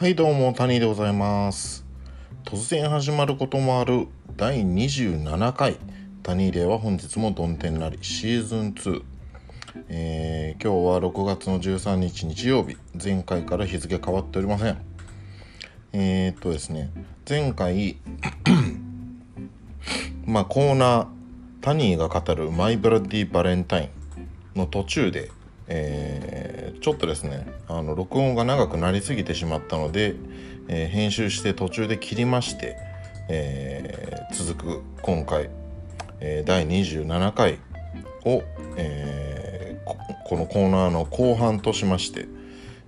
はいどうも谷でございます。突然始まることもある第27回。谷では本日もどん天なりシーズン2、えー、今日は6月の13日日曜日。前回から日付変わっておりません。えー、っとですね。前回まあコーナータニーが語るマイブラディバレンタインの途中でえー、ちょっとですねあの録音が長くなりすぎてしまったので、えー、編集して途中で切りまして、えー、続く今回、え第27回を、えこのコーナーの後半としまして、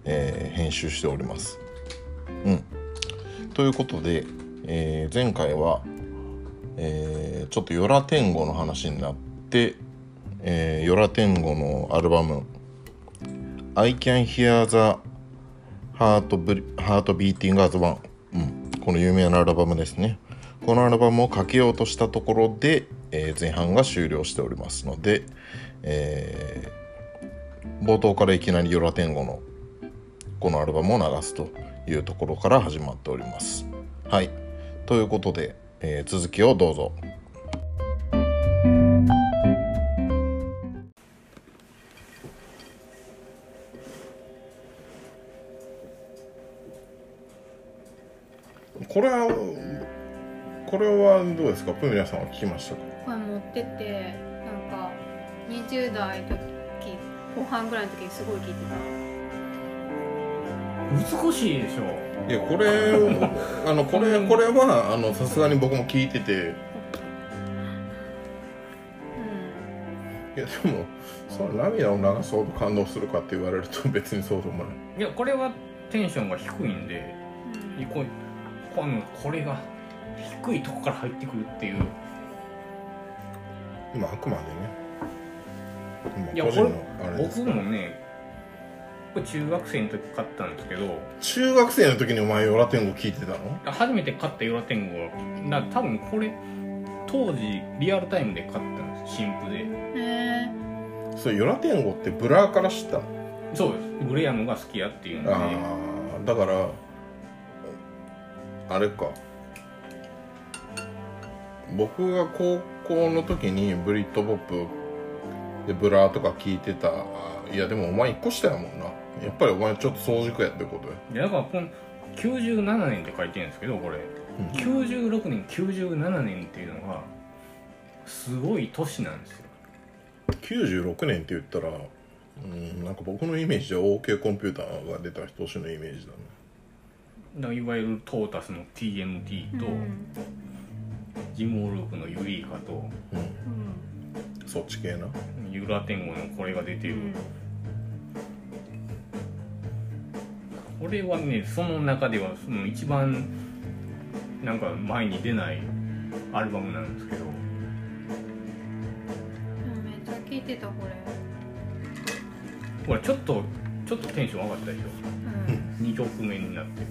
え編集しております。うん、ということで、え前回は、えちょっと「ヨラ天狗」の話になって、えー、ヨラ天狗のアルバム I Can Hear the Heart, Heart Beating as One、うん、この有名なアルバムですね。このアルバムをかけようとしたところで、えー、前半が終了しておりますので、えー、冒頭からいきなりヨラ天狗のこのアルバムを流すというところから始まっております。はい。ということで、えー、続きをどうぞ。これはこれはどうですか？プミラさんは聞きましたか？これ持っててなんか20代の時後半ぐらいの時にすごい聞いてた。美しいでしょ。いやこれあのこれこれはあのさすがに僕も聞いてて、うん、いやでもその涙を流そうと感動するかって言われると別にそうでもない。いやこれはテンションが低いんで、うん、このこれが低いとこから入ってくるっていう。まああくまでね。いやこれ僕もねこれ中学生の時買ったんですけど。中学生の時にお前 Yo La Tengo 聞いてたの？初めて買った Yo La Tengo は。な多分これ当時リアルタイムで買ったんです新譜で。へえそれ Yo La Tengo って Blur から知ったの？そうです。グレアムが好きやっていうので。ああだからあれか。僕が高校の時にブリットポップで Blur とか聞いてた。いやでもお前1個下やもんな。やっぱりお前ちょっと早熟やってこと？やいやだからこの97年って書いてるんですけどこれ、うん、96年97年っていうのがすごい年なんですよ。96年って言ったらうんなんか僕のイメージで OK コンピューターが出た年のイメージだねいわゆるトータスの TMT と、うん、ジム・オループのユリーカと、うん、そっち系な？ユラテンゴのこれが出てる、これはねその中ではその一番なんか前に出ないアルバムなんですけど。めっちゃ聴いてたこれ。これちょっとちょっとテンション上がったでしょ、うん、2曲目になって。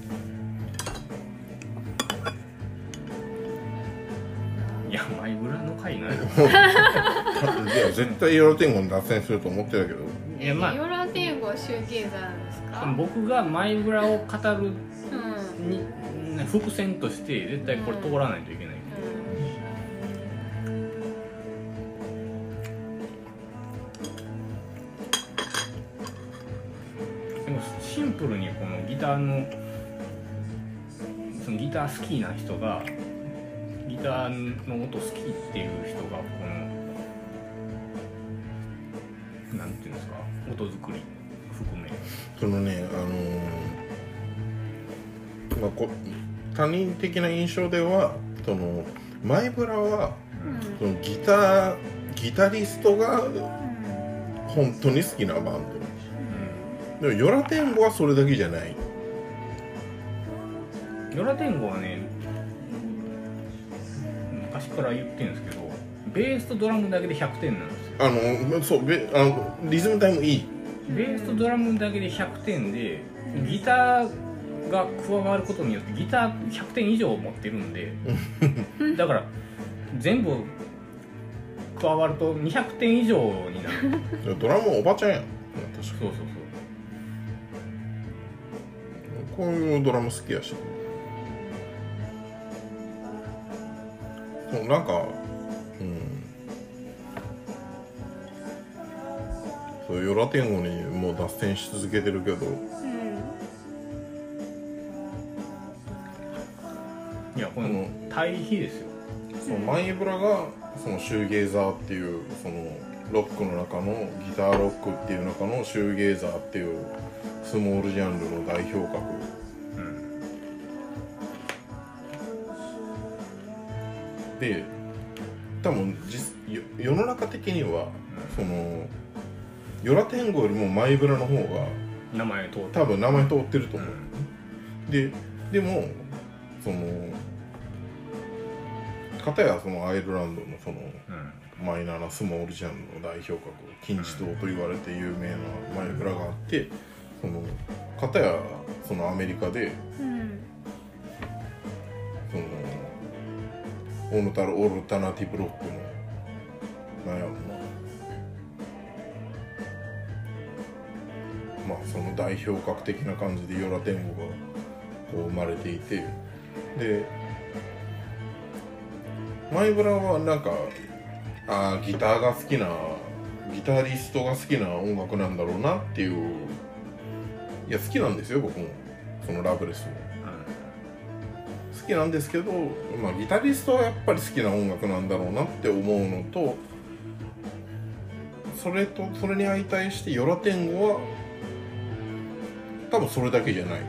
いやマイブラの？回ないいや絶対ヨラテンゴに脱線すると思ってたけど。いやまあ。ヨラテンゴはシューゲーザーなんですか？僕がマイブラを語るに、うん、伏線として絶対これ通らないといけない、シンプルにこのギターのそのギター好きな人がギターの音好きっていう人がこのなんていうんですか音作り含め。そのねあのー、まあこ他人的な印象ではそのマイブラは、うん、そのギターギタリストが本当に好きなバンド、うん、でもヨラテンゴはそれだけじゃない。ヨラテンゴはねから言ってるんですけどベースとドラムだけで100点なんですよ。あのそうベあのリズム隊もいい。ベースとドラムだけで100点でギターが加わることによってギター100点以上持ってるんで だから全部加わると200点以上になる。ドラムおばちゃんやん。そうそうそうこういうドラム好きやし。そうなんかうん。そうヨラ天狗にもう脱線し続けてるけど。うん。いやこの対比ですよ。そのマイブラがそのシューゲーザーっていうそのロックの中のギターロックっていう中のシューゲーザーっていうスモールジャンルの代表格。うんで多分世の中的にはそのヨラ天狗よりもマイブラの方が名前通って多分名前通ってるとう思う、ん。ででもその片やそのアイルランドのそのうん。マイナーなスモールジャンルの代表格金字塔と言われて有名なマイブラがあってその片やそのアメリカでうんそのオルタオルタナティブロックのなんやろな。まあその代表格的な感じでヨラ天狗がこう生まれていてでマイブラはなんかあギターが好きなギタリストが好きな音楽なんだろうなっていういや好きなんですよ僕も。そのラブレスも。好きなんですけど、まあ、ギタリストはやっぱり好きな音楽なんだろうなって思うのとそれとそれに相対してヨラ天狗は多分それだけじゃない。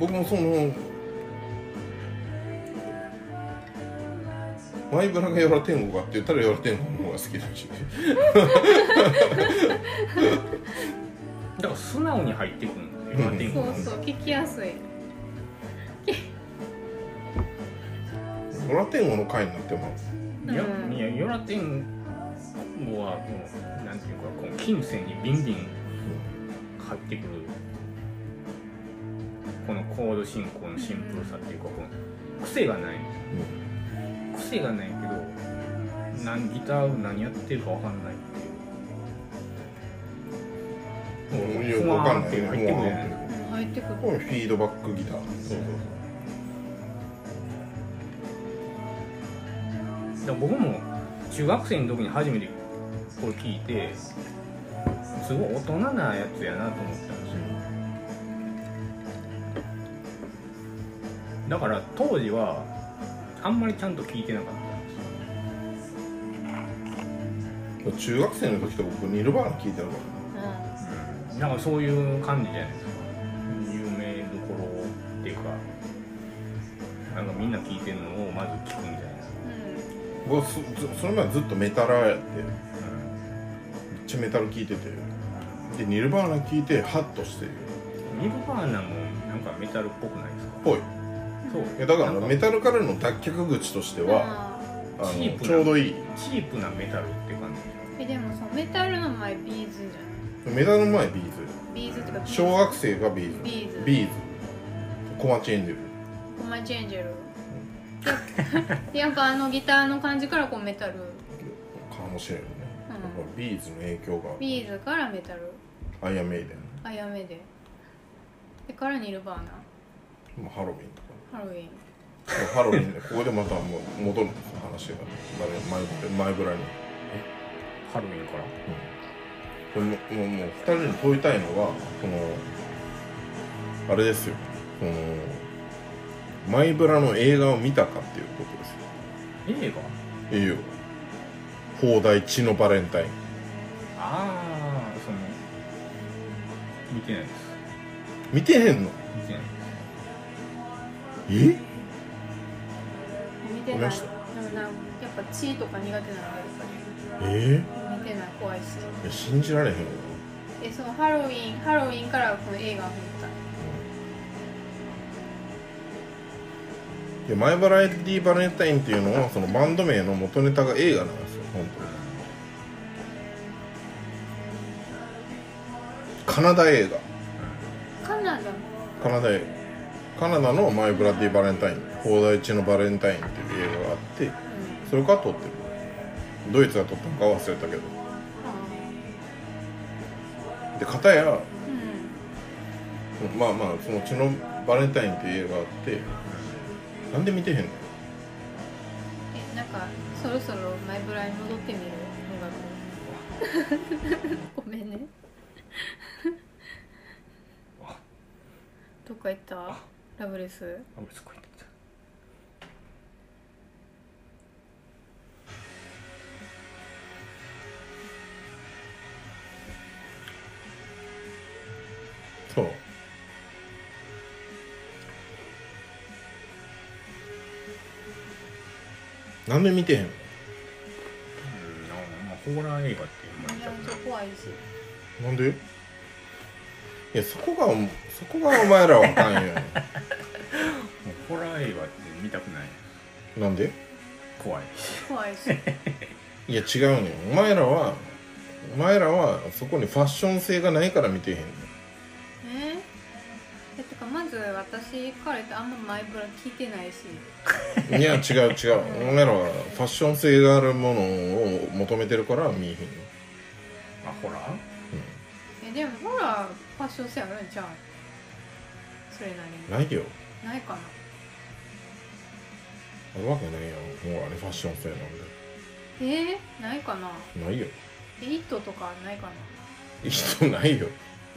僕もそのマイブラがヨラ天狗かって言ったらヨラ天狗の方が好きだしだから素直に入ってくるんですようん。ラテン語そうそう聞きやすいヨラ天狗の回になってますいやうんいやヨラテン語はもうなんていうかこの金銭にビンビン入ってくるこのコード進行のシンプルさっていうかこの癖がない。癖がないけどなんギター何やってるかわかんないっていう。よくわかんないね。ふわーって入ってくるじゃないうん入ってくる。フィードバックギター。そうそうそう。だから僕も中学生の時に初めてこれ聞いてすごい大人なやつやなと思ったんですよ。だから当時はあんまりちゃんと聞いてなかった。んですよ中学生の時と僕ニルバーナ聞いてなかっうなんかそういう感じじゃないですか。有名どころっていうかなんかみんな聞いてるのをまず聞くんじゃな。いですか、んた僕そずそれまでずっとメタラーやって。めっちゃメタル聞いてて。でニルバーナ聞いてハッとしてニルバーナもなんかメタルっぽくないですか？ぽいいやだからメタルからの脱却口としてはチープなちょうどいい。チープなメタルって感じ。ーえでもさメタルの前 B'zじゃメタルの前 B'z。ない B'zってか小学生が B'z。B'z。B'z。コマチエンジェル。コマチェンジェル。でやっぱあのギターの感じからこうメタル、かもしれんよね、 B'zの影響が。 B'zからメタル。アイアンメイデン、あやめででからニルバーナ。まあ、ハロウィンハロウィン。ハロウィンでここでまたもう戻るんですよ話が。誰前マイブラに。ハロウィンから？でももうもう二人に問いたいのはこのあれですよ。このマイブラの映画を見たかっていうことですよ。映画？いいよ。放題血のバレンタイン。ああその見てないです。見てへんの？見てないえ？見てない。でもなんやっぱ血とか苦手なのやっぱえ？り見てない。怖いしー、いや信じられへんわえそのハロウィンハロウィンからこの映画を見た。でマイバラエティバレンタインっていうのはそのバンド名の元ネタが映画なんですよ本当に。カナダ映画。カナダカナダ映画カナダのマイブラディバレンタイン放題地のバレンタインっていう映画があってうん。それから撮ってる。ドイツが撮ったのか忘れたけど。で片やうん。まあまあその血のバレンタインっていう映画があってなんで見てへんの？えなんかそろそろマイブラに戻ってみる音楽 ごめんね。どっか行った？ラブレス。あ別にこうやってそう。なんで見てへんの？うんなまあホラー映画ってあんまりめちゃめちゃ見たくない怖いし。なんで？いやそこがそこがお前らはあかんよもうホラー映画って見たくない。なんで？怖い。し怖いし。いや違うねん。お前らはお前らはそこにファッション性がないから見てへんねん。え？えてかまず私から言ってあんまマイブラ聞いてないし。いや違う違う。お前らはファッション性があるものを求めてるから見えへんの。あホラー？えでもほらファッション性あるんちゃう？それなりないよ。にないかな。あるわけないやん。もうあれファッション性なんえー、ないかな。でないよ。えイットとかないかな。イットないよ。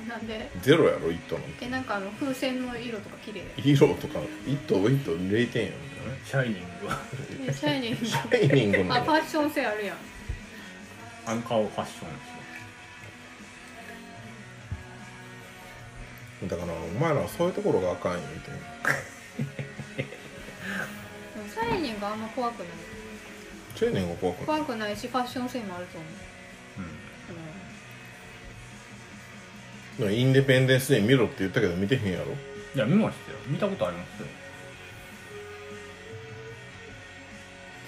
えなんで？ゼロやろイットなんて。えなんかあの風船の色とか綺麗。色とかイットイット0点やん。シャイニングは。えシャイニング。シャイニングの。あファッション性あるやん。あの顔ファッションだからお前らはそういうところがあかんよみたいなでもシャイニングあんま怖くない。シャイニングが怖くない。怖くないしファッション性もあると思う、うん。インデペンデンスデー見ろって言ったけど見てへんやろ？いや見ましたよ。見たことありますよ。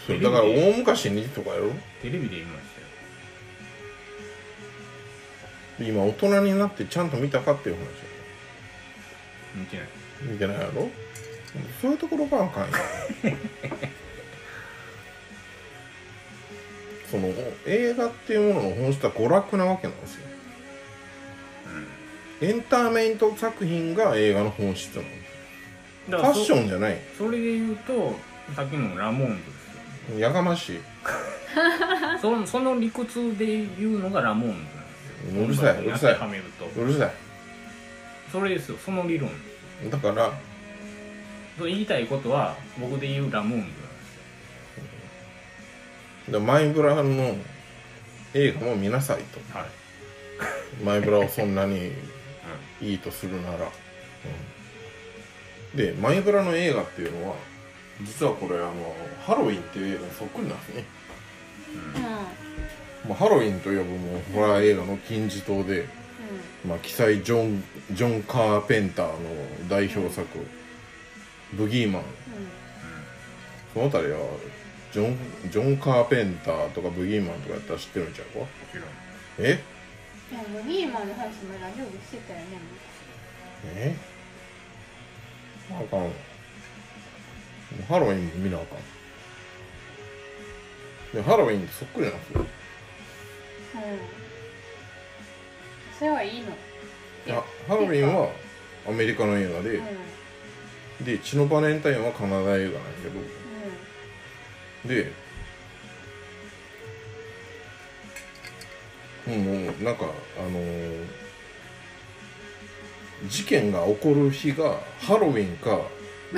そうだから大昔にとかやろ？テレビで見ましたよ。今大人になってちゃんと見たかっていう話や見てない。見てないやろ？そういうところがあかんよ その映画っていうものの本質は娯楽なわけなんですよ。エンターメイント作品が映画の本質なの。だファッシンョンじゃない。それで言うとさっきのラモーンズですよやがましい。そのその理屈で言うのがラモーンズなんですよ。うるさいうるさい。うるさそれですよ。その理論。いだからそう言いたいことは僕で言うラモーンズなんですよでマイブラの映画も見なさいと。はい。マイブラをそんなに いいとするなら、うん。でマイブラの映画っていうのは実はこれあのハロウィンっていう映画にそっくりなんですね、うまあ、ハロウィンといえばもうホラー映画の金字塔で、まあ、記載ジョンジョン・カーペンターの代表作「ブギーマン」そのあたりはジョンジョン・カーペンターとかブギーマンとかやったら知ってるんちゃう？かもちろん。え？いやもうニーマンの話もラジオでしてたよねえ？あかん。ハロウィンも見なあかん。でハロウィンってそっくりなんですよ。うんそれはいいの。いやハロウィンはアメリカの映画でうん。うんで血のバレンタインはカナダ映画なんやけど。でもうもうなんかあのー事件が起こる日がハロウィンか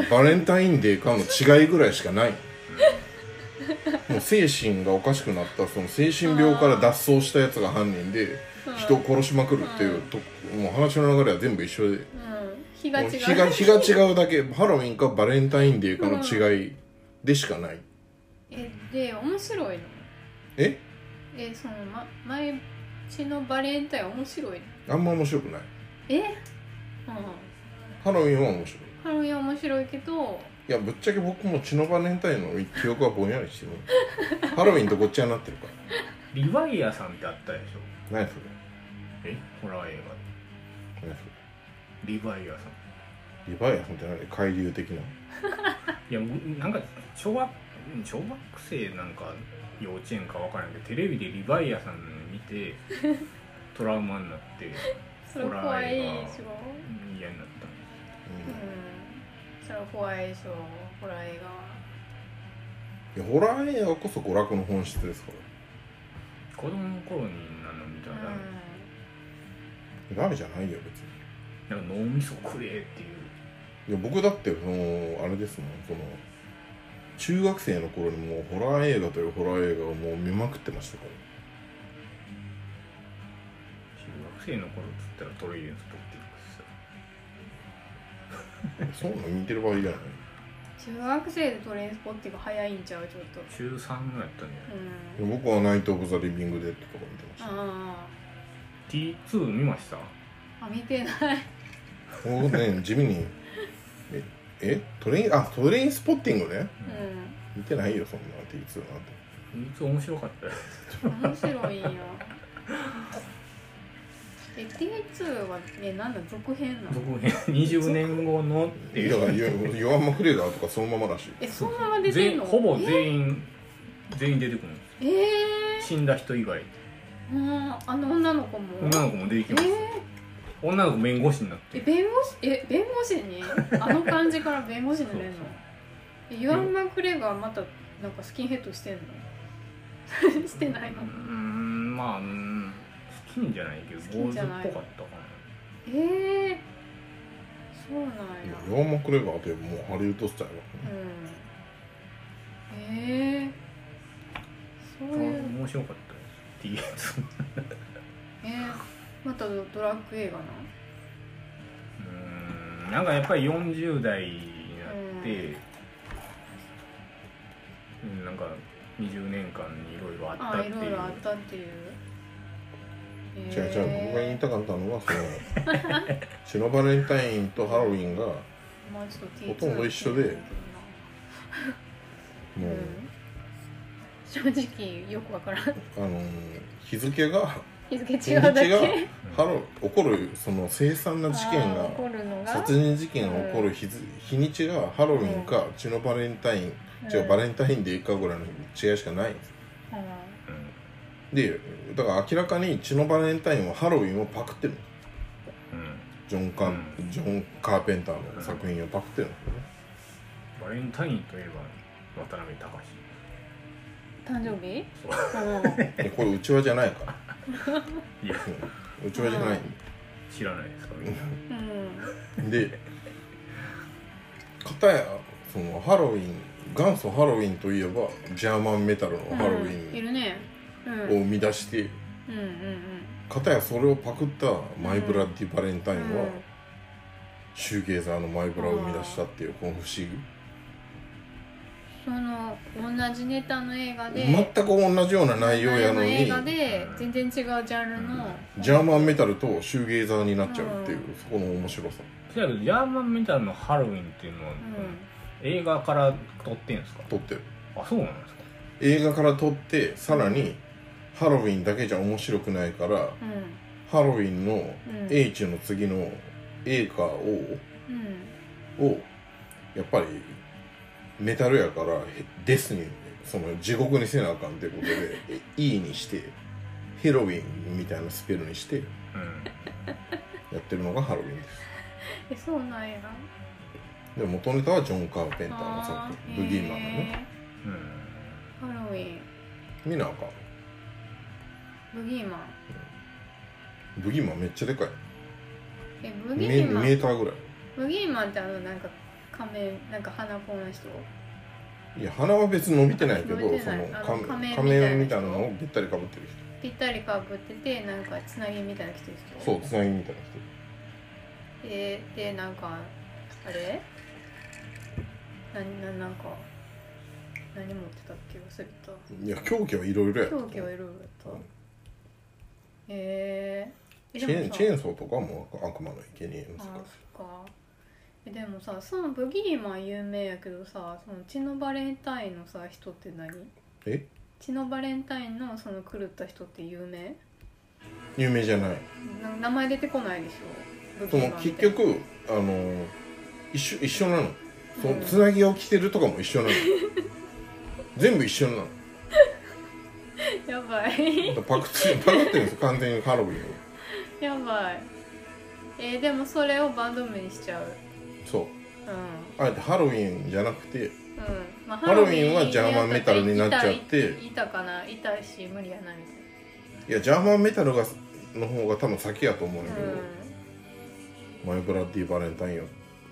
バレンタインデーかの違いぐらいしかない。もう精神がおかしくなったその精神病から脱走したやつが犯人で人を殺しまくるっていうともう話の流れは全部一緒で。うん。日が違う。日が日が違うだけハロウィンかバレンタインデーかの違いでしかない。えで面白いの？え？えその、ま、前血のバレンタイン面白いの？あんま面白くない。え？うん。ハロウィンは面白い。ハロウィン面白いけど。いやぶっちゃけ僕も血のバレンタインの記憶はぼんやりしてる。ハロウィンとごっちゃになってるから。リヴァイアさんってあったでしょ。何それ？え？ホラー映画。何そリヴァイアさん。れリヴァイアさんって何？海流的な？いやもうなんか小学小学生なんか幼稚園かわからんけどテレビでリヴァイアさん見て トラウマになってそ それ怖いでしょ？嫌になったうん。それ怖いでしょ？ホラー映画いやホラー映画こそ娯楽の本質ですか子供の頃になの見たらダメ、らダメじゃないよ別に。なんか脳みそ食えっていう。いや僕だってそのあれですもんその中学生の頃にもうホラー映画というホラー映画をもう見まくってましたから。中学生の頃っつったらトレイレンスポッティックスそんなん見てる場合じゃない。中学生でトレインスポッティング早いんちゃうちょっと。中3ぐらいやったんじゃない？うん僕はナイト・オブ・ザ・リビング・デッドとか見てました。あ T2 見ました？ああ見てない。僕ね地味にええトレインあトレインスポッティングね？う見てないよそんな T2 なんて。T2 面白かったよ。ん面白いんよ。え T2 はねなんだ続編なの？続編。20年後のっていう。だからヨヨアン・マクレーダーとかそのままらし。いえそのまま出てんの？全ほぼ全員全員出てくるんですええ死んだ人以外ー、うん。あの女の子も？女の子も出てきえます、女の子弁護士になっえて弁護士？え弁護士に？あの感じから弁護士になれんの？えユアン・マクレガーまたなんかスキンヘッドしてんの？してないうの？ーんまあうん好きんじゃないけど坊主っんじゃない。ぽかったかええそうなんや。ヨアン・マクレーガーってもうハリウッドスタイルうん。ええそうないう面白かったです T2 えー、またドラッグ映画な？うーんなんかやっぱり40代になって、うん、なんか20年間にいろいろあったあっていう。いろいろあったっていう。え違う違う僕が言いたかったのはその シノバレンタインとハロウィンがもまあちょっと T2 ほとんど一緒でうう、ん正直よくわからん。あの日付が日付日違うだけ。にちがハロ起こるその凄惨な事件があー起こるのが殺人事件が起こる日,、日にちがハロウィンか血のバレンタイン、違うバレンタインデーかぐらいの違いしかない。んですうん。でだから明らかに血のバレンタインはハロウィンをパクってるうんうん。ジョンカン、うん。ジョン・カーペンターの作品をパクってるんですよね、バレンタインといえば渡辺隆誕生日？これうちわじゃないか。ら、いや。うちわじゃない。ん知らないですかみんな。うん。でで片やそのハロウィン元祖ハロウィンといえばジャーマンメタルのハロウうんいィるね。うん。ンを生み出して、うんうん片やそれをパクったマイブラッディバレンタインは、うん。シューゲーザーのマイブラを生み出したっていうこの不思議その同じネタの映画で全く同じような内容やのに映画で全然違うジャンルのジャーマンメタルとシューゲーザーになっちゃうっていう、うん。そこの面白さ。ジャーマンメタルのハロウィンっていうのは、う映画から撮ってんですか？撮ってる。あそうなんですか。映画から撮ってさらにハロウィンだけじゃ面白くないからんうんハロウィンのうん。H の次の A か O うん。をやっぱりメタルやからへデスにその地獄にせなあかんってことでえ E にしてヘロウィンみたいなスペルにしてうん。やってるのがハロウィンです。えそうなんや。で元ネタはジョン・カーペンターの作あ品ブギーマンのね。ハロウィン。見なあかん。ブギーマン。ブギーマンめっちゃでかい。えブギメーマン。メーターぐらい。ブギーマンってあのなんか仮面なんか鼻ぽんな人？いや鼻は別に伸びてないけど伸びてそのない。あの仮面仮面仮面みたいみたいな人なのをべったりかぶってるぴったりかぶっててなんかつなぎみたいなの着てる人？人そうつなぎみたいなででなんかあれ？何ななんか何持ってたっけ？忘れた。人いや狂気はいろいろやった。狂気はいろいろやった。うん。へええチェーンチェーンソーとかも悪魔の生贄の世界あそっかえでもさそのブギーマン有名やけどさその血のバレンタインのさ人って何？え？血のバレンタインのその狂った人って有名？有名じゃない。な名前出てこないでしょ？ブその結局あの一緒一緒なの。そうん。のつなぎを着てるとかも一緒なの。全部一緒なの。やばい。だからパクってパクってるんですよ。完全にハロウィンを。やばい。えー、でもそれをバンド名にしちゃうそう。うん。あえてハロウィンじゃなくてうん。まあハロウィンはジャーマンメタルになっちゃって痛い痛かな痛いし無理やなみたいいやジャーマンメタルがの方が多分先やと思うんだけど、なマイブラッディバレンタインを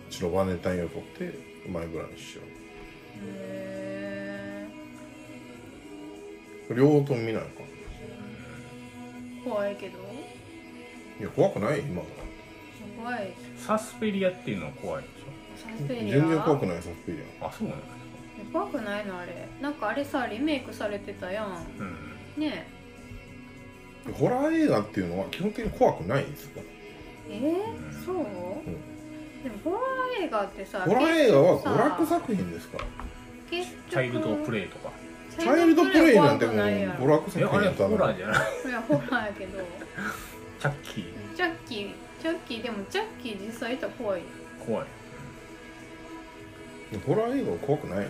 白バレンタインを取ってマイブラにしようんへう両方とも見ないのかー怖いけどいや怖くない今は怖い。サスペリアっていうのは怖いでしサスペリア全然怖くないサスペリょあそうなんだ怖くないのあれ。なんかあれさリメイクされてたやん。うん。ねアンホラー映画っていうのは基本的に怖くないですかえ？えー、そう、でもホラー映画ってさホラー映画は娯楽作品ですから。チャイルドプレイとか。チャイルドプレイなんてもう娯楽作品やったらホラーじゃない。いやホラーやけど。チャッキー。チャッキーチャッキーでもチャッキー実際いたら怖い。よ怖い。ホラー映画は怖くない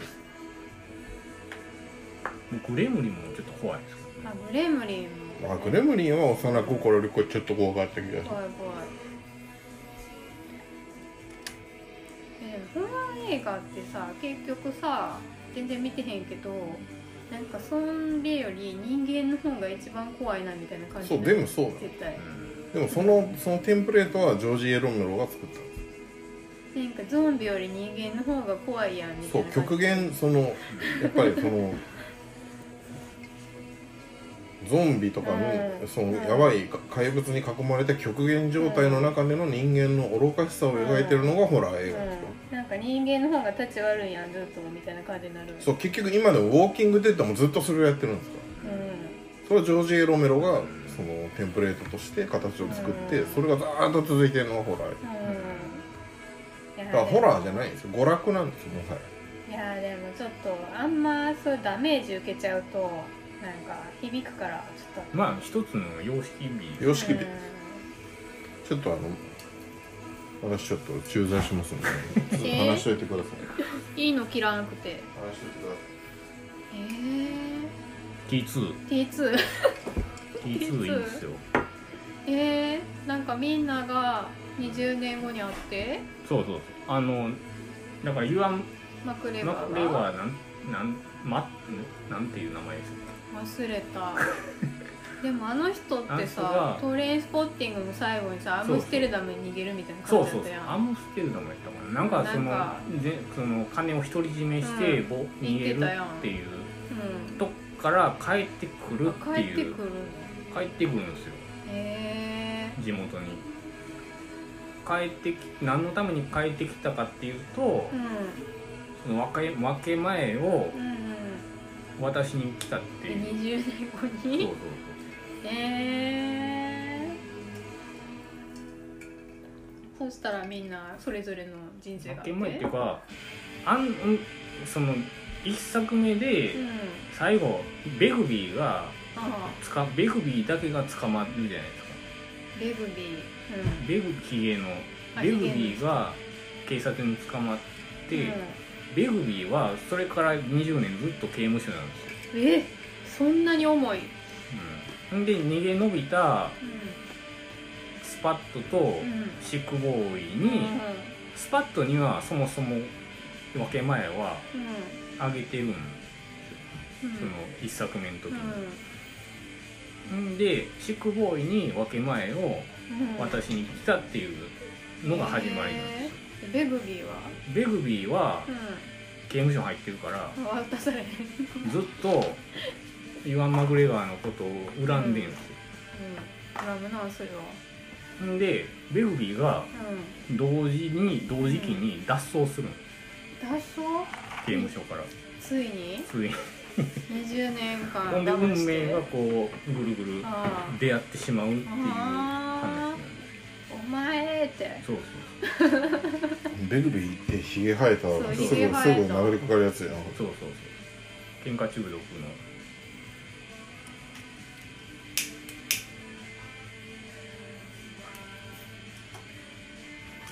グレムリンもちょっと怖いですあグレムリンも。あグレムリンは幼心よりこれちょっと怖かった気がする。怖い怖い。えでもホラー映画ってさ結局さ全然見てへんけどなんかそれより人間の方が一番怖いなみたいな感じそうでもそう絶対でもそのそのテンプレートはジョージ・エロメロが作った。なんかゾンビより人間の方が怖いやんみたそいう極限そのやっぱりそのゾンビとかのうん。そのやばい怪物に囲まれた極限状態の中での人間の愚かしさを描いてるのがホラー映画。ですようん、なんか人間の方が立ち悪いやんずっとみたいな感じになるそう結局今でもウォーキングデッドもずっとそれをやってるんですか？うそれはジョージ・エロメロがそのテンプレートとして形を作ってうん。それがずーっと続いてるのがホラーうん。だからホラーじゃないんですよ。娯楽なんですよもはや。いやでもちょっとあんまそういうダメージ受けちゃうとなんか響くからちょっと。まあ一つの様式美様式美。うん。ちょっとあの私ちょっと駐在しますんで、ちょっと話しといてください。いいの切らなくて。話しといてくださえ T2 ー、T2 T2 いいんですよ。えー、なんかみんなが20年後に会って？そうそうそう。あのだから言わんマクレマバークレバがーなんなんまなんていう名前ですか？忘れた。でもあの人ってさがトレインスポッティングの最後にさアそうそう。ムステルダムに逃げるみたいな感そうそうそう。じだったやんアムステルダムやったかな。なんかそのなんかでその金を独り占めして、うん。ぼ逃げる言ってたやんっていううん。とこから帰ってくるっていう。帰ってくる帰ってくるんですよ。へえ地元に。帰ってき何のために帰ってきたかっていうとうん。その分け分け前をうんうん。渡しに来たってでいう。20年後そうそうにへえそしたらみんなそれぞれの人生があって？そう分け前っていうかあんうんその一作目でうん。最後ベグビーがあつかベグビーだけが捕まるじゃないですか。あベグビー。うん。ベグヒゲのあベグビーが警察に捕まって、うん。ベグビーはそれから20年ずっと刑務所なんですよ、え？そんなに重い？うん、んで逃げ延びたうスパットとシックボーイうん。に、スパッドにはそもそも分け前はうん。あげてるんうん。その一作目の時うんに、んでシックボーイに分け前をうん渡しに来たっていうのが始まりなんですよ。へー。ベグビーはベグビーはう刑務所入ってるからん渡されへん。ずっとイワン・マグレガーのことを恨んでんですよ、うん。ラムなそれはん。でベグビーがうん。同時に同時期に脱走するの。脱走？刑務所から。ついに？ついに20年間ほんで我慢して。運命がこうぐるぐるあ出会ってしまうっていう話お前って。そ うベグビーってヒゲ生えたそうすぐすぐ殴りかかるやつやん。そうそうそう。そう喧嘩中毒の。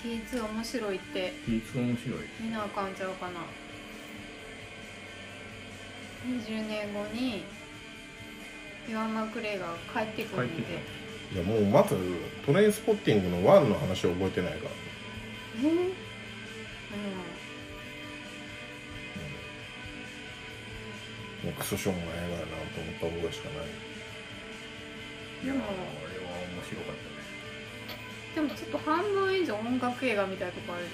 T2 面白いって。いつ面白い。見なあかんちゃうかな20年後にイワン・マクレイが帰ってくるんで。帰っていやもうまずトレインスポッティングの1の話を覚えてないからえー、もうクソしょうもない映画やなと思った覚えしかない。いやーあれは面白かったね。うん、でもちょっと半分以上音楽映画みたいなとこあるでし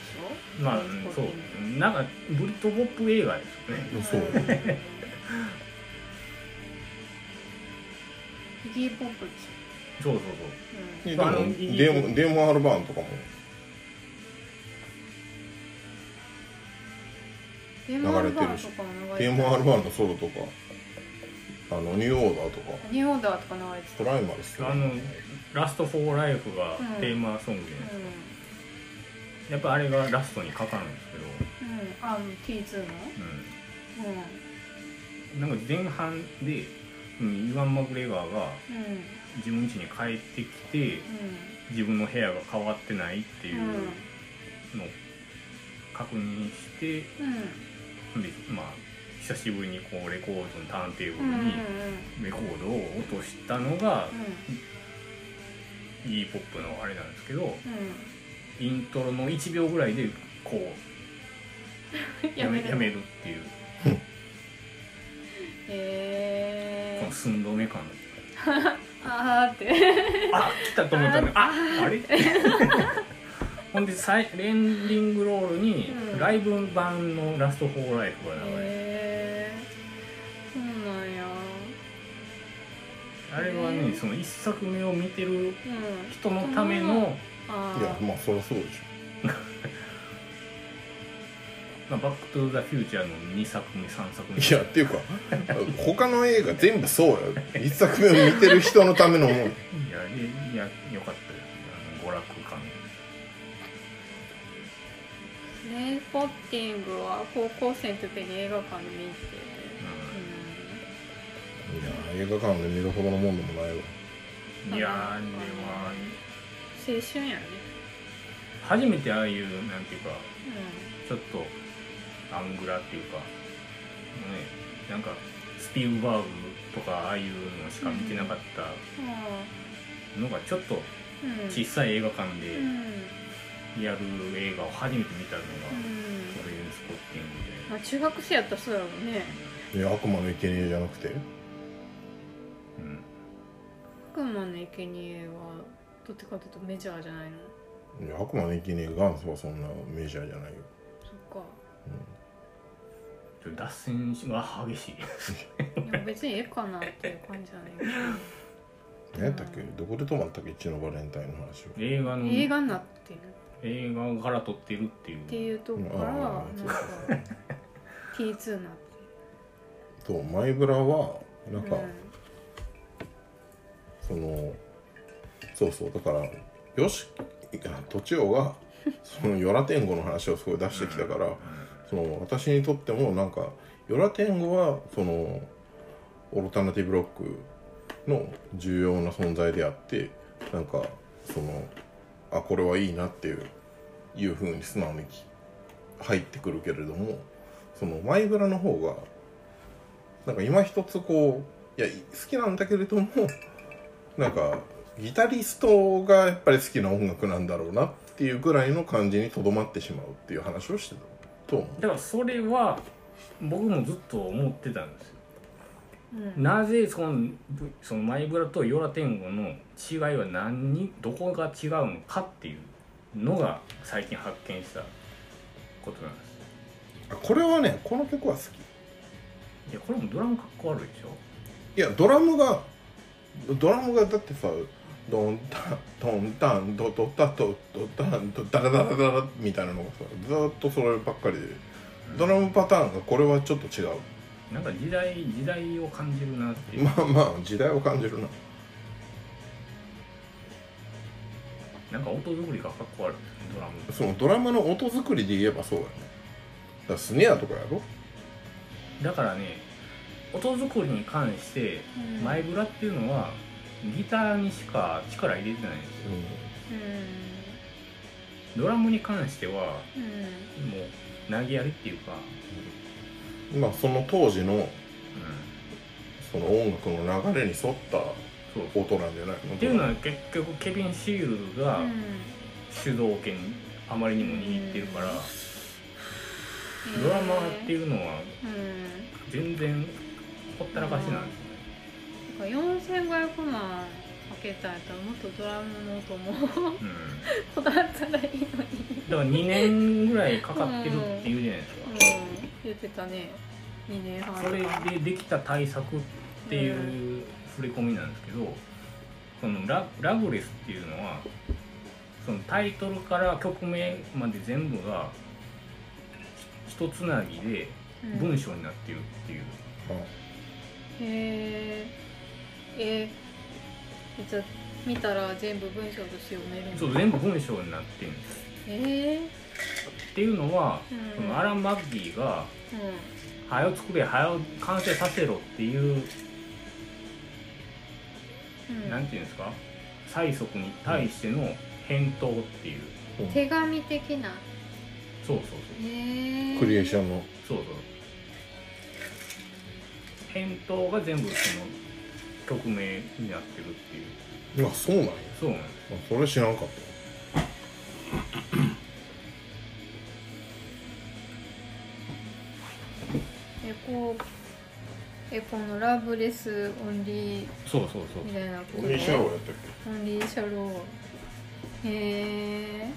ょ？まあそう。なんかブリッドポップ映画ですよね。そう ギーポップでしそうそうょ、えでもあのデーモンデーモン・アルバーンとかも。うん、流れてるしデーモン・アルバーンのソロとか。あのニューオーダーとか。ニューオーダーとか流れてたプライマルス。あの「 Lust for Life」がテーマソングで、やっぱあれがラストにかかるんですけど、うん、うん、あの T2 の？うん、なんか前半で、うん、イワン・マグレガーがうん。うん自分家に帰ってきて自分の部屋が変わってないっていうのを確認して、うん。でまあ久しぶりにこうレコードのターンテーブうんうんうん。ルにレコードを落としたのがう e ポップのあれなんですけどん。イントロの1秒ぐらいでこううん やめるやめるっていう へえこの寸止め感。あーって。あ来たと思ったの。にああれ？ほんでサイレンディングロールにうん。ライブ版の「ラスト・フォー・ライフ」が流れてへえそうなんや。あれはねその1作目を見てるうん。人のためのあいやまあそりゃそうでし まあ、バック・トゥ・ザ・フューチャーの2作目3作目。ょいやっていうか他の映画全部そうよ。一作目を見てる人のためのもん。いやいやよかったですあの娯楽感。レイ・ポッティングは高校生の時に映画館で見て。いや映画館で見るほどのもんでもないわ。うんいやーでは。うん青春やね。初めてああいうなんていうかうちょっとアングラっていうかねなんかスピルバーグとかああいうのしか見てなかったんのがちょっとうん。小さい映画館うんでうん。やる映画を初めて見たのがうん。トレインスポッティングで。まあ中学生やったらそうやろうね。いや悪魔の生贄じゃなくて？うん。悪魔の生贄はどっちかというとメジャーじゃないの？いや悪魔の生贄元祖はそんなメジャーじゃないよ脱線が激しい。でも別にええかなっていう感じじゃないけど。何やったっけ？どこで止まったっけ？一のバレンタインの話を。映画の映画になってる。映画から撮ってるっていう。っていうとこからなんーか T2 になってとマイブラはなんるか、そのそうそうだからよしとちおがそのヨラ天狗の話をすごい出してきたから、その私にとってもなんかヨラ天狗はそのオルタナティブロックの重要な存在であってなんかそのあこれはいいなっていういうふうに素直に入ってくるけれどもそのマイブラの方がなんか今一つこういや好きなんだけれどもなんかギタリストがやっぱり好きな音楽なんだろうなっていうぐらいの感じにとどまってしまうっていう話をしてた。と。思うだからそれは僕もずっと思ってたんですよ。うん。なぜそのそのマイブラとヨラ天狗の違いは何にどこが違うのかっていうのが最近発見したことなんです。あこれはねこの曲は好き。いやこれもドラムかっこ悪いでしょ。いやドラムがドラムがだってさドンタントンタンドドタドドタンドダダダダダダみたいなのがさずっとそればっかりでドラムパターンがこれはちょっと違うなんか時代時代を感じるなっていう、まあまあ時代を感じるななんか音作りがかっこ悪いドラムそのドラムの音作りで言えばそうやねだからスネアとかやろだからね音作りに関してうんマイブラっていうのはギターにしか力入れてないんですよ。うドラムに関してはんうん。もう投げやりっていうか、うん。まあその当時のうその音楽の流れに沿った音なんじゃないの？っていうのは結局ケビン・シールドが主導権あまりにも握ってるから、ドラマーっていうのはうん。全然ほったらかしなんですから4500万かけたんやったらもっとドラムの音もうん、こだわったらいいのにだから2年ぐらいかかってるっていうじゃないですか、うん言ってたね。2年半。それでできた対策っていう触れ込みなんですけどそのララブレスっていうのはそのタイトルから曲名まで全部がひ一つなぎでうん文章になってるっていう、へええじゃあ見たら全部文章として読めるそう全部文章になってるんです。えっていうのは、うん。そのアラン・マッギーがー、うん「はよ作れはよ完成させろ」っていう、うん。なんていうんですか？催促に対しての返答っていう、手紙的な？そうそうそう。へえクリエーションの。そうそう。返答が全部その曲名になってるっていう。あそうなんや。そうなんですあそれ知らんかった。えこうえこのラブレスオンリーそうそうそう。みたいなこと？オンリーシャローやったっオンリーシャロー。へえ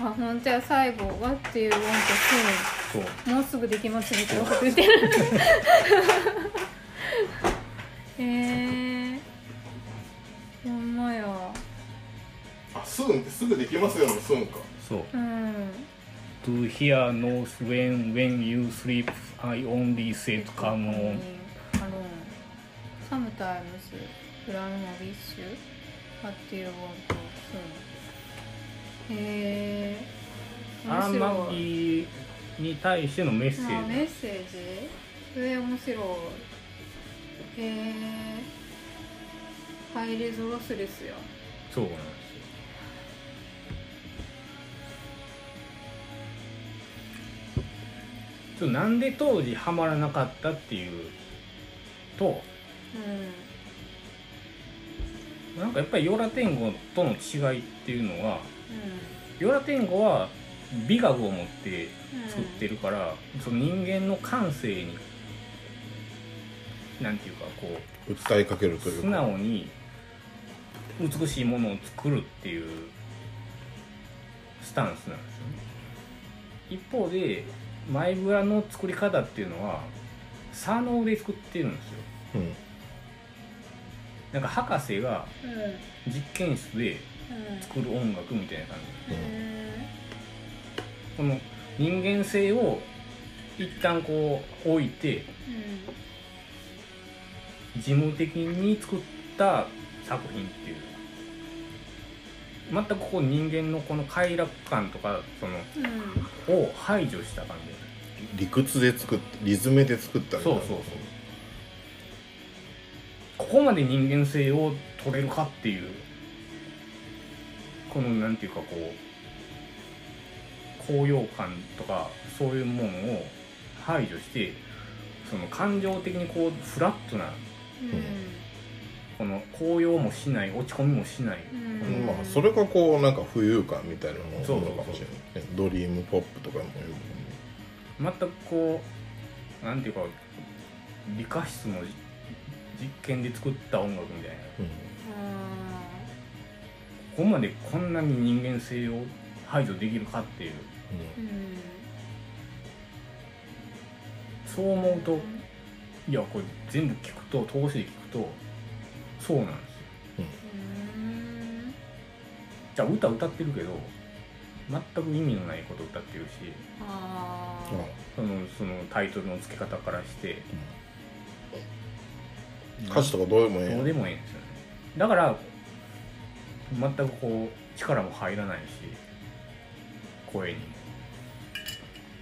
あ本当や最後「What do you want to そう。sing?」もうすぐできますみたいなこと言ってる へえほんまや。けあスーンってすぐできますよねスーンか。そう。うん。To hear no when when you sleep I only said come on. あのサムタイムスフランマビッシュハッティー。ワントスンへえアラン・マッギーに対してのメッセあメーッセージ？それ面白いへえハイレゾロスレスやジそうなんですよ。なんで当時ハマらなかったっていうとうん。なんかやっぱりヨラテンゴとの違いっていうのはうヨラテンゴは美学を持ってん作ってるから、その人間の感性になんていうかこう訴えかけるという素か直に美しいものを作るっていうスタンスなんですよね。一方でマイブラの作り方っていうのは左脳で作ってるんですよ。うん。なんか博士がうん。実験室でうん。作る音楽みたいな感じ。へこの人間性を一旦こう置いてえ事務的に作った作品っていう。全くこう人間のこの快楽感とかそのうんうん。を排除した感じ。理屈で作ってリズムで作ったみたいな。そうそうそう。ここまで人間性を取れるかっていうこのなんていうかこう高揚感とかそういうものを排除してその感情的にこうフラットなこの高揚もしない落ち込みもしない、まあそれがこうなんか浮遊感みたいなのそうものかもしれないねドリームポップとかも言う。全くこうなんていうか理科室のじ実験で作った音楽みたいな。もん。ここまでこんなに人間性を排除できるかっていう。うん。うん。そう思うといやこれ全部聞くと通しで聞くとそうなんですよ。うん。じゃあ歌歌ってるけど全く意味のないこと歌ってるしそのそのタイトルの付け方からして歌詞とかどうでもええやどうんでもいいんですよね。だから全くこう力も入らないし声にも。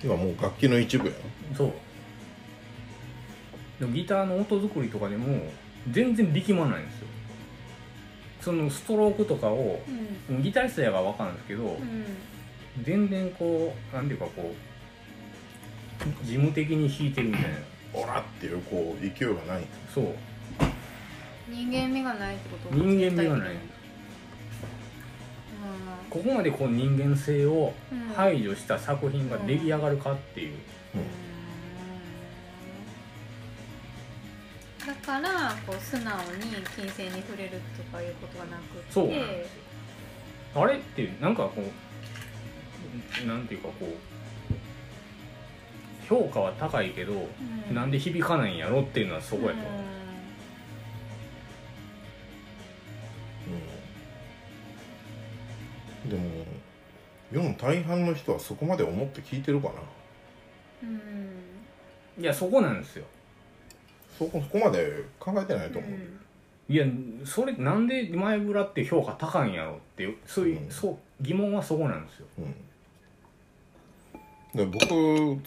今もう楽器の一部やそうでもギターの音作りとかでも全然力まないんですよ。そのストロークとかをうん。ギタリストやが分かるんですけどうん。全然こうなんていうかこう事務的に弾いてるみたいな。オラっていうこう勢いがない。そう。人間味がないってこと？人間味がない。ここまでこう人間性をうん。排除した作品が出来上がるかっていう、だからこう素直に金銭に触れるとかいうことがなくって。そうあれってなんかこうなんていうかこう評価は高いけど、うん。なんで響かないんやろっていうのはそこやと思う、うん。でも世の大半の人はそこまで思って聞いてるかな。うんうん。いやそこなんですよそこそこまで考えてないと思う、いやそれなんで前ブラって評価高いんやろっていうそういう、うん。そう疑問はそこなんですよ。うん、で僕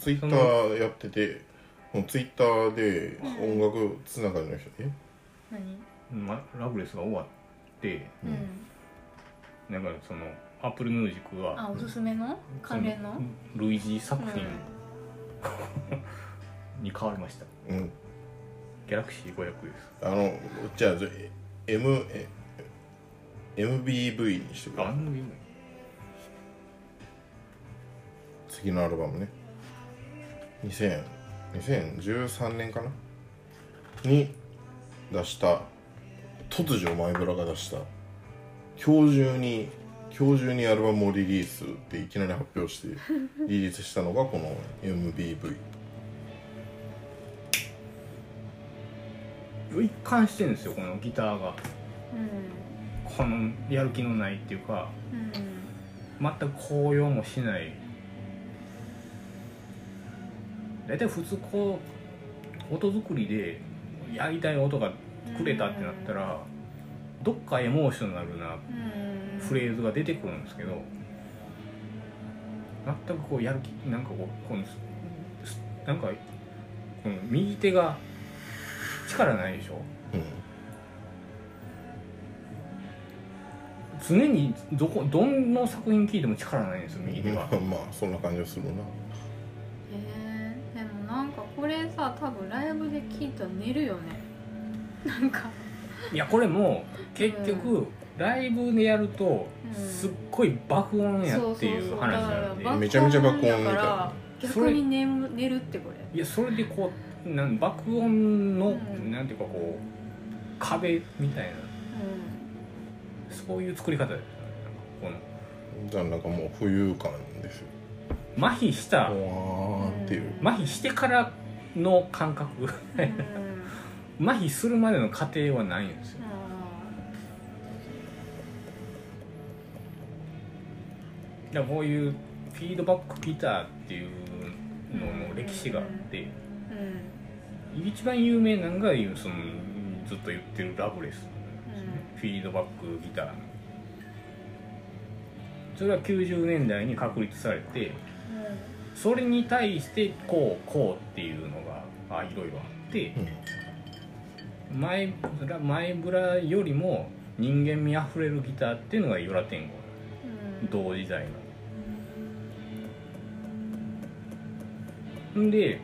ツイッターやっててツイッターで音楽つながりの人え？何？ま、ラブレスが終わってうん。なんかそのアップルミュージックがあおすすめの？関連の？そ類似作品 に変わりました。うんギャラクシー500です。あのじゃあ M え MBV にしてくれ。あんなに次のアルバムね。2000 2013年かな？に出した突如マイブラが出した今日中に今日中にアルバムをリリースっていきなり発表してリリースしたのがこの MBV 一貫してるんですよこのギターが。うん。このやる気のないっていうかうん。全く高揚もしない。大体普通こう音作りでやりたい音がくれたってなったらどっかエモーショナルなうん。フレーズが出てくるんですけど全くこうやる気なんかこうこなんかこの右手が力ないでしょ？うん。常にどこどの作品聴いても力ないんですよ右手が。まあそんな感じがするな。えー、でもなんかこれさ多分ライブで聴いたら寝るよね。なんか。いやこれも結局、ライブでやるとうん。すっごい爆音やっていう話なんで、だからめちゃめちゃ爆音みたい。なだから逆に寝む寝るってこれ。いやそれでこうなん爆音の、うん。なんていうかこう壁みたいな。うそういう作り方ですよね。なんかじゃあなんかもう浮遊感ですよ。この麻痺した。ほわーっていう。麻痺してからの感覚。んうん。麻痺するまでの過程はないんですよ。だからこういうフィードバックギターっていうのの歴史があって。うん一番有名なのがそのずっと言ってるラブレス。うん。フィードバックギターの。それは90年代に確立されてそれに対してこうこうっていうのがあいろいろあってうん前ブラ前ブラよりも人間味あふれるギターっていうのがユラ天狗うん。同時代の。んで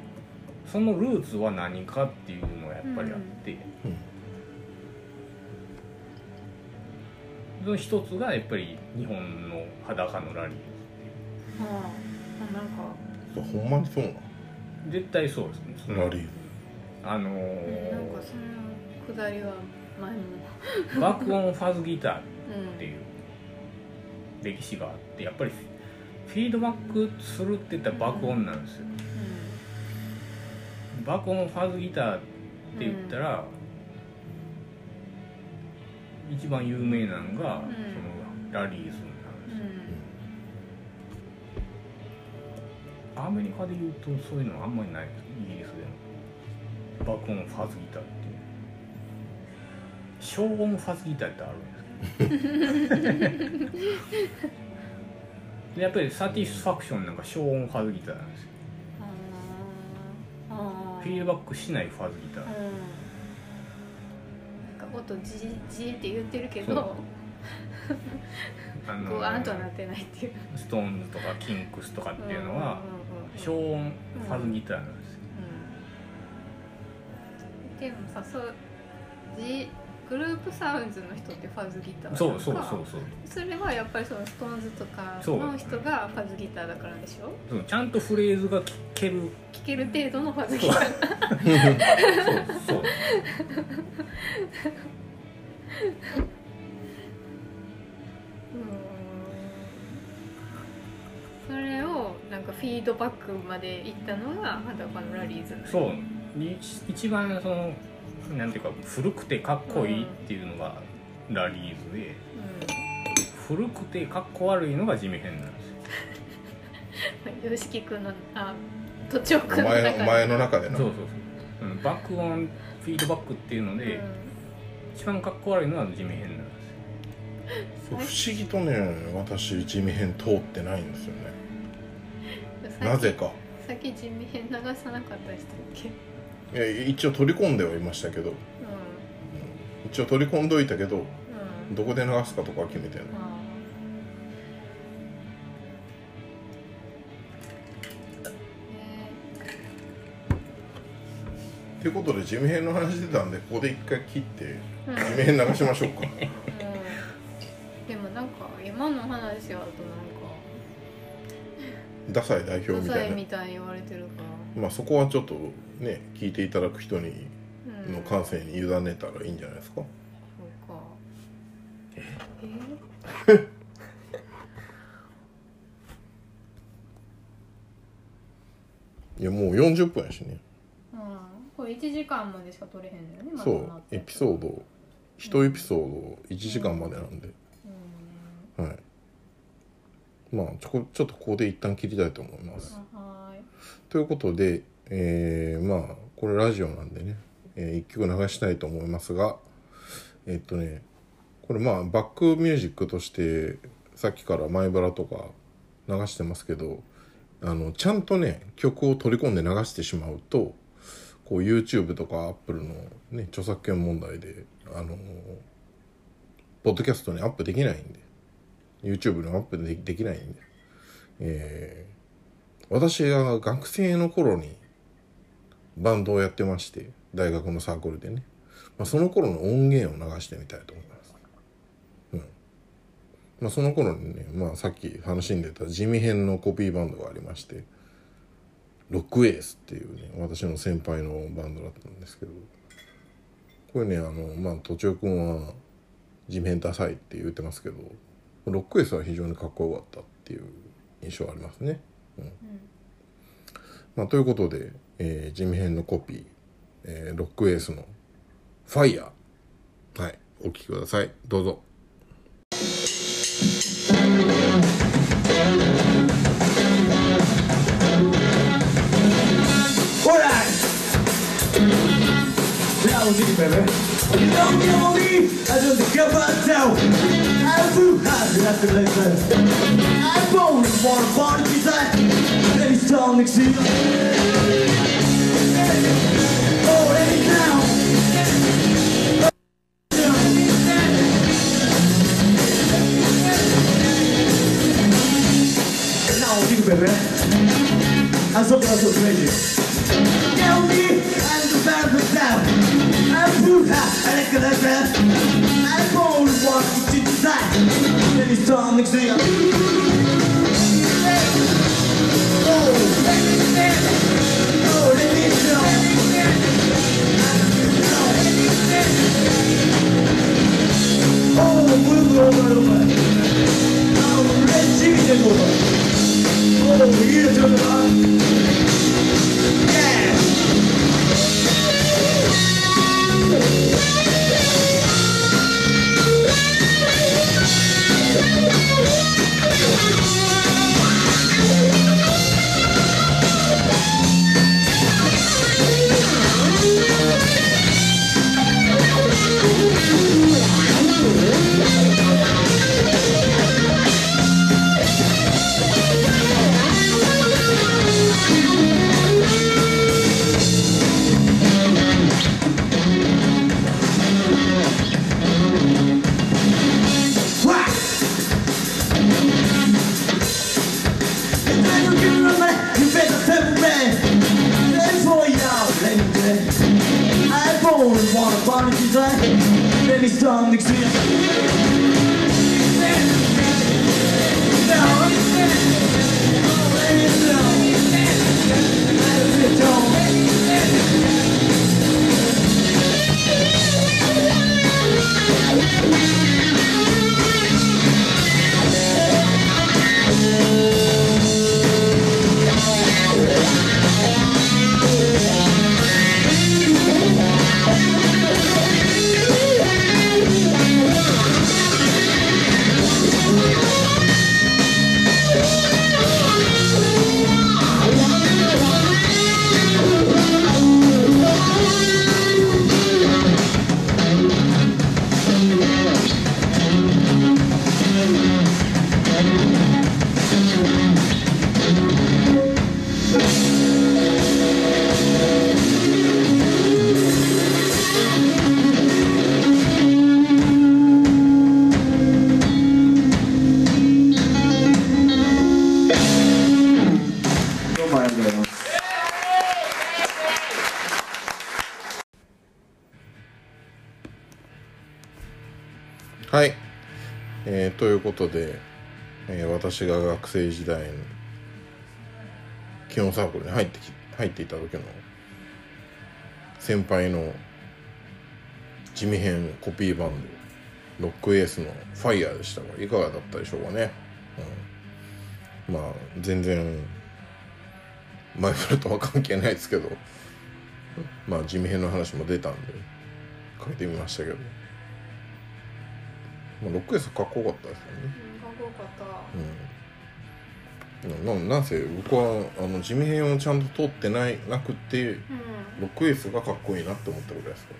そのルーツは何かっていうのがやっぱりあって、うん。その一つがやっぱり日本の裸のラリーああなんかそうほんまにそうな絶対そうですね。ラリー。あのなんーかそのくだりは前も。爆音ファズギターっうんていう。歴史があってやっぱりフィードバックするって言ったら爆音なんですよ爆音ファズギターって言ったら、一番有名なのが、うん。そのラリーズなんですうんアメリカで言うとそういうのあんまりないイギリスでも。爆音ファズギターっていう。消音ファズギターってあるんです でやっぱりサティスファクションなんか消音ファズギターなんですよフィードバックしないファズギターうん。なんか音じじーって言ってるけど あのこうあんとはなってないっていう。ストーンズとかキンクスとかっていうのは消音ファズギターなんですよ。うん。でもさそうじグループサウンズの人ってファズギターそうそうそううそう。それはやっぱりそのストーンズとかの人がファズギターだからでしょ？そう。ちゃんとフレーズが聞ける。聴ける程度のファズギター。そうそう。うん。それをなんかフィードバックまで行ったのが裸のラリーズそう。い一番そのなんていうか古くてかっこいいっていうのがラリーズで、古くてかっこ悪いのが地味編なんですよ。うんよしきくんのあとちおくおんの前お前の中でなそうそうそう、うん、爆音フィードバックっていうので、一番かっこ悪いのは地味編なんですよ。うん不思議とね私地味編通ってないんですよね。なぜか。さっき地味編流さなかったでしたっけ？いや一応取り込んではいましたけど。う一応取り込んどいたけどどこで流すかとかは決めてない。あということで地味編の話出たんでここで一回切ってー地味編流しましょうか。うん。でもなんか今の話はあとなんか。ダサい代表ダサみたいな。いみたいに言われてるからまあそこはちょっとね聞いていただく人にうん。の感性に委ねたらいいんじゃないですか？そうか。え？いやもう40分やしね。うん。これ1時間までしか撮れへんのよねまそう。だなって。エピソード1エピソード1時間までなんで。うん。はい。まあちょこちょっとここで一旦切りたいと思います。あはーい。ということでえー、まあこれラジオなんでね、えー、一曲流したいと思いますがえっとねこれまあバックミュージックとしてさっきから前ブラとか流してますけどあのちゃんとね曲を取り込んで流してしまうとこう YouTube とか Apple の、ね、著作権問題であのポッドキャストにアップできないんで YouTube にアップでできないんで、え私が学生の頃にバンドをやってまして大学のサークルでね、まあ、その頃の音源を流してみたいと思います。うんまあ、その頃にね、まあ、さっき話に出た地味編のコピーバンドがありましてロックエースっていうね私の先輩のバンドだったんですけどこれねあのまあとちおくんは地味編ダサいって言ってますけどロックエースは非常にかっこよかったっていう印象ありますね。まあ、ということで、えー、地味編のコピー、えーロックエースの「ファイヤー。はい。お聴きください。どうぞ。psychology, baby. You don't give a leaf, I just give a tell. I flew high, that's the place I phone is one of one, she's like, then he's telling next year. Oh, any town. Baby, I'm so proud of you. Tell me. Alekadere let's see you. Yeah. você. 私が学生時代に基本サークルに入ってき入っていた時の先輩の地味編コピーバンドロックエースの「ファイヤーでしたがいかがだったでしょうかね、うん、まあ全然マイフルとは関係ないですけどまあ地味編の話も出たんでかけてみましたけどまあ、ロックエースかっこよかったですよね。うんかっこよかったうん。ななんせ僕はあの地味編をちゃんと通ってないなくてうんロックエースがかっこいいなって思ったぐらいですか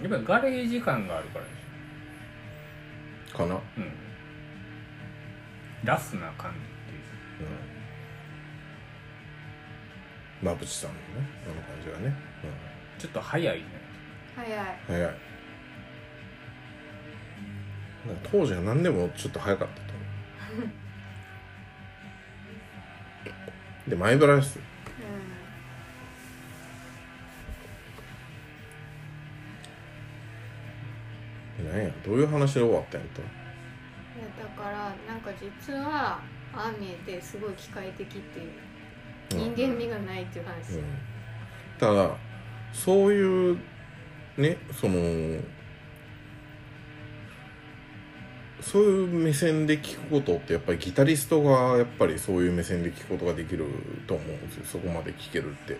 うんやっぱりガレージ感があるからねかな？うん。うんラフな感じっていう馬淵さんのねあの感じがね。ちょっと早いね早いうん。早い。なんか当時は何でもちょっと早かったと思う。で前ブラです。うなんやどういう話で終わったんやったんいやだからなんか実はああ見えてすごい機械的っていう。人間味がないっていう話、うん、ただそういうねそのそういう目線で聞くことってやっぱりギタリストがやっぱりそういう目線で聞くことができると思うんですよ。そこまで聞けるって。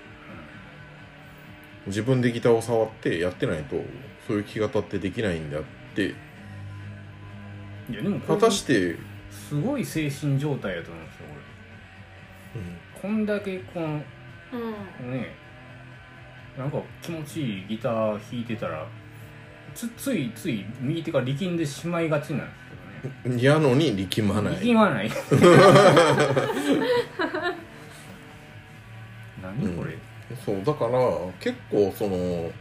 自分でギターを触ってやってないとそういう聞き方ってできないんだって。いやでもこれ果たして、すごい精神状態やと思うんですよこれ。こんだけこのうん。ねなんか気持ちいいギター弾いてたらつついつい右手が力んでしまいがちなんですやのに力まない。力まない。何これ、そうだから結構その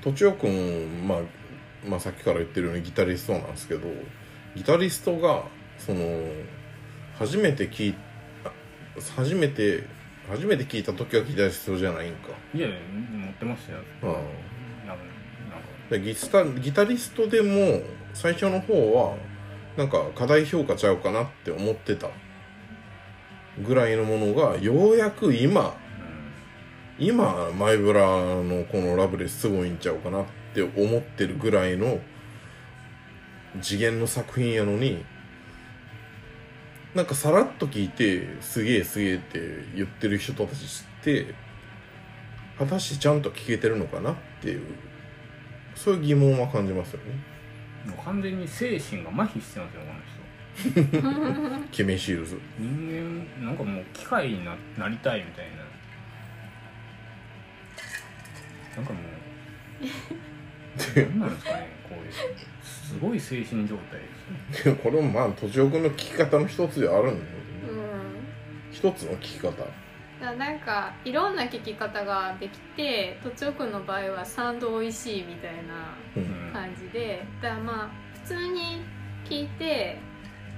とちおくん、まあ、まあさっきから言ってるようにギタリストなんですけどギタリストがその初めて聞いあ初めて初めて聞いた時はギタリストじゃないんか、いや持ってましたよ。うんギタギタリストでも最初の方はなんか過大評価ちゃうかなって思ってたぐらいのものがようやく今今マイブラのこのラブレスすごいんちゃうかなって思ってるぐらいの次元の作品やのになんかさらっと聞いてすげえすげえって言ってる人たちって果たしてちゃんと聞けてるのかなっていうそういう疑問は感じますよね。うんもう完全に精神が麻痺してますよこの人。ケビンシールズ。人間なんかもう機械にななりたいみたいな。なんかもう何なんですかねこういうすごい精神状態ですよ。これもまあとちおくんの聞き方の一つではあるんだけど、うん。一つの聞き方だなんかいろんな聞き方ができてとちおくんの場合はサウンド美味しいみたいなうん。感じでだからまあ普通に聞いて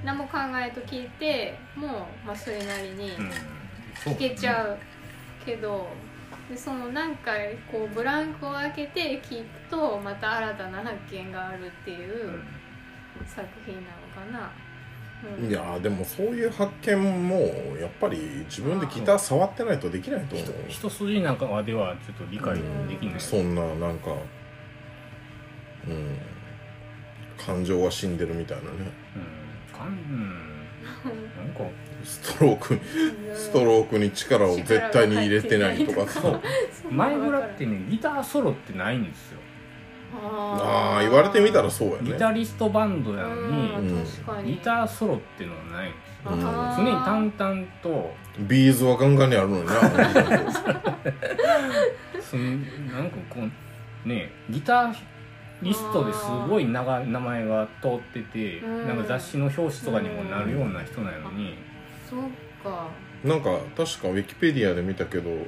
何も考えと聞いてもう、まあ、それなりに聞けちゃうけどでその何回こうブランクを空けて聞くとまた新たな発見があるっていう作品なのかな、うんいやーでもそういう発見もやっぱり自分でギター触ってないとできないと思う。一筋なんかではちょっと理解できない、そんななんかうん。感情は死んでるみたいなね。うん。かんうん。なんかストロークにストロークに力を絶対に入れてないとかさ。前村ってねギターソロってないんですよああ言われてみたらそうやねギタリストバンドやのうに。ギターソロっていうのはないんですよ。うん常に淡々と。ビーズはガンガンにあるのにな。そのなんかこうねギタリストですごい長い名前が通っててうん。なんか雑誌の表紙とかにもなるような人なのに。そっか。なんか確かウィキペディアで見たけどう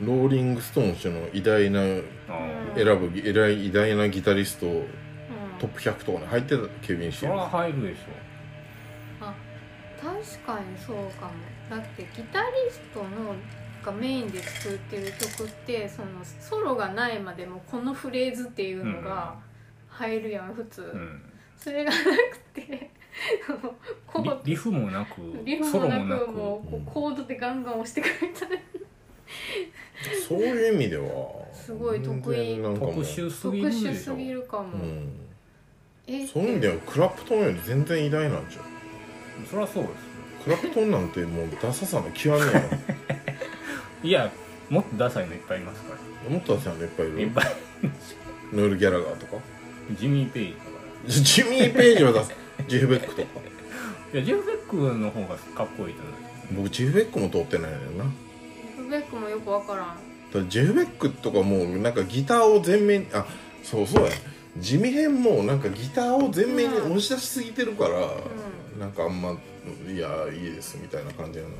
ローリング・ストーン氏の偉大な選ぶ偉大偉大なギタリストん、うん、トップ100とかに入ってたケビン・シそれは入るでし確かにそうかも。だってギタリストのがメインで作ってる曲ってそのソロがないまでもこのフレーズっていうのが入るやん普通、ょ、うん、それがなくて リリフもなくリフソもなくロもなく。もうこうコードでガンガン押してくれたらそういう意味では。すごい得意。全然なんかもう。特殊す特ぎるで殊しょ。すぎるかも、うん。えそういう意味ではクラプトンより全然偉大なんじゃん。そりゃそうですよ。クラプトンなんてもうダサさの極みや いやもっとダサいのいっぱいいますから。んもっとダサいのいっぱいいる？いっぱいノール・ギャラガーとか？ジミー・ペイジとか。ジジミー・ペイジはダサい。ジェフ・ベックとか。いやジェフ・ベックの方がかっこいいと思う。僕ジェフ・ベックも通ってないのよなベックもよくわからん。だジェフ・ベックとかもうなんかギターを全面にあそうそうや。ジミヘンもなんかギターを全面に押し出しすぎてるから、なんかあんまいやいいですみたいな感じなの。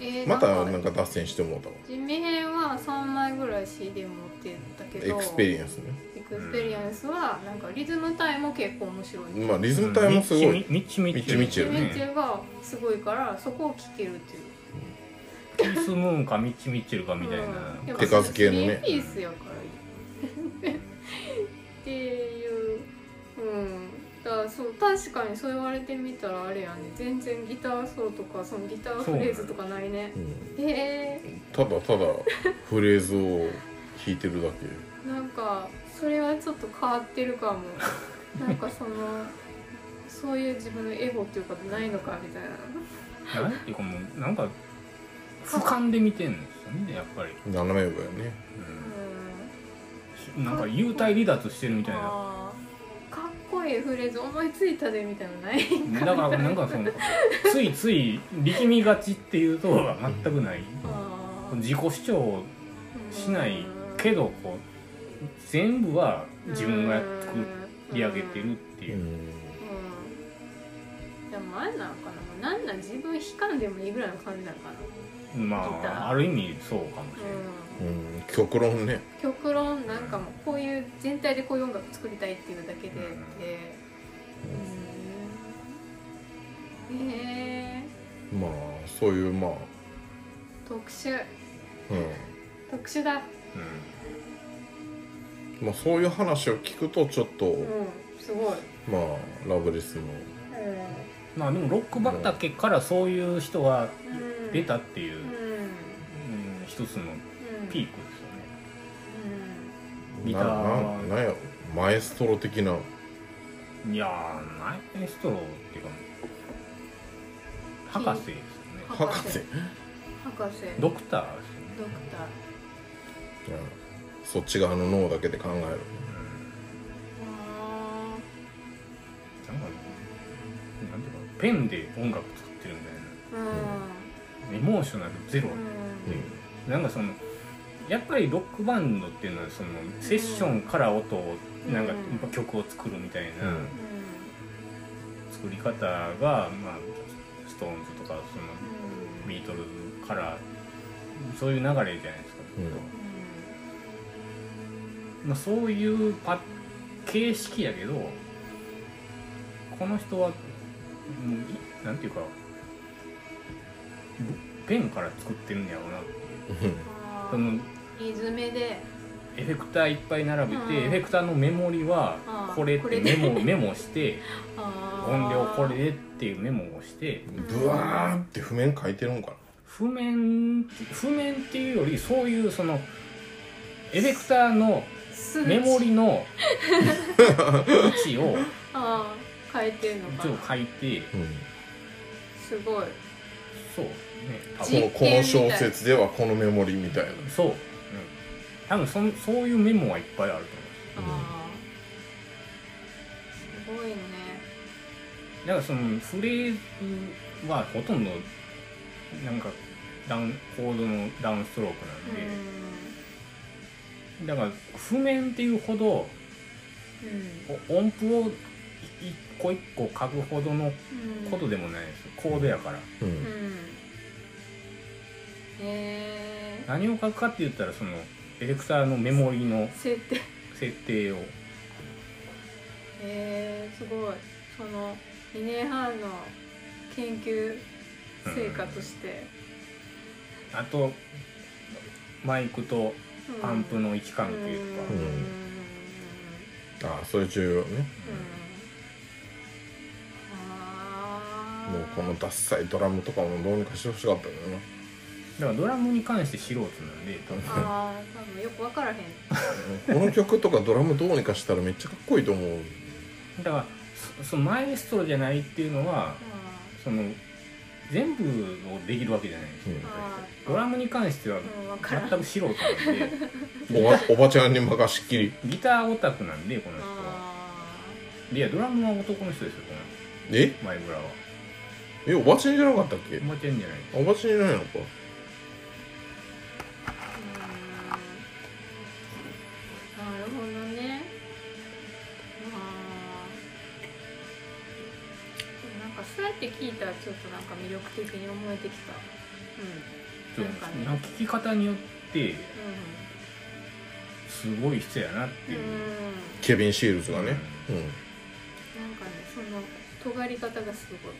えーまたなんんか脱線してもうたわ。ジミヘンは3枚ぐらい CD 持ってたけどエクスペリエンスね。エクスペリエンスはなんかリズム隊も結構面白い、まあリズム隊もすごい。ミッチミッチミッチミッチミッチね。ミッチェルがすごいからそこを聴けるっていうキース・ムーンかミッチ・ミッチェルかみたいな、うん。手数系のね。ピースやからいいっていう。うん。だからそう確かにそう言われてみたらあれやね。全然ギターソロとかそのギターフレーズとかないね。うん。へえ。ただただフレーズを弾いてるだけ。なんかそれはちょっと変わってるかも。なんかそのそういう自分のエゴっていうかないのかみたいな。なんていうかもうなんか俯瞰で見てんですよねやっぱり、斜め上やね。うん。うん、なんか幽体離脱してるみたいな。かっこいいフレーズ思いついたでみたいなのないだからなんかそのついつい力みがちっていうと全くない。自己主張しないけどこう全部は自分が作り上げてるっていう。でもあれなのかな。もうなんなん自分悲観でもいいぐらいの感じなのかなまあある意味そうかもしれない、うん。うん極論ね。極論なんかもうこういう全体でこういう音楽作りたいっていうだけでうんって。うん。へえまあそういうまあ。特殊。うん。特殊だ。まあそういう話を聞くとちょっと、うん。すごい。まあラブレスの。まあでもロック畑からそういう人がうん出たっていう、うん。うん一つのうん。ピークですよね。ギタなーななんやマエストロ的な。いやーナイエストローっていうか博士ですよね。博士？博士。ドクターですよね。ドクター。うん。そっち側の脳だけで考える。あなんかなんていうかペンで音楽作ってるみたいな。ーうんエモーショナルゼロ。っうん。なんかそのやっぱりロックバンドっていうのはそのセッションから音をなん。かうんやっぱ曲を作るみたいなうん。作り方が、まあ、ストーンズとかそのビートルズからそういう流れじゃないですか、まあ、そういうパ形式やけどこの人はもういなんていうかぶペンから作ってるんやろうなってそのリズメで。エフェクターいっぱい並べて、うん。エフェクターのメモリはこれってメモメモして 音量これでっていうメモをしてブワーって譜面書いてるんかな？譜面譜面っていうよりそういうそのエフェクターのメモリの位置を ああ変えてんのかな。一応書いて。うん。すごい。そうね多じ分このこの小説ではこのメモリみたいな。そう、うん、多分そんそういうメモはいっぱいあると思うああすごいね。だからそのフレーズはほとんどなんかダウンコードのダウンストロークなんで、だから譜面っていうほどうん。音符を一個一個書くほどのうんことでもないですよ。コードやから。ううんん何を書くかって言ったらそのエフェクターのメモリの設定。へ設定を。えすごい。その2年半の研究成果として、あとマイクとうん。アンプの位置関係とか、うん。ああそれ重要ね。うん。あー。もうこのダッサいドラムとかもどうにかしてほしかったけどなだからドラムに関して素人なんで多分。あー多分よく分からへん。この曲とかドラムどうにかしたらめっちゃかっこいいと思うだからそそのマエストロじゃないっていうのはその全部をできるわけじゃないんですよ、あードラムに関しては全く素人なんで。おばおばちゃんに任しっきり。ギターオタクなんでこの人は。いやドラムは男の人ですよこえ？の前村は。えおばちゃんじゃなかったっけ？おばちゃんじゃない。おばちゃんじゃないのかなるほどね。あーなんかそうやって聞いたらちょっとなんか魅力的に思えてきた。うん。なんかね。なんか聞き方によってうすごい人やなっていう、んうん。ケビン・シールズがね。うん。なんかねその尖り方がすごい。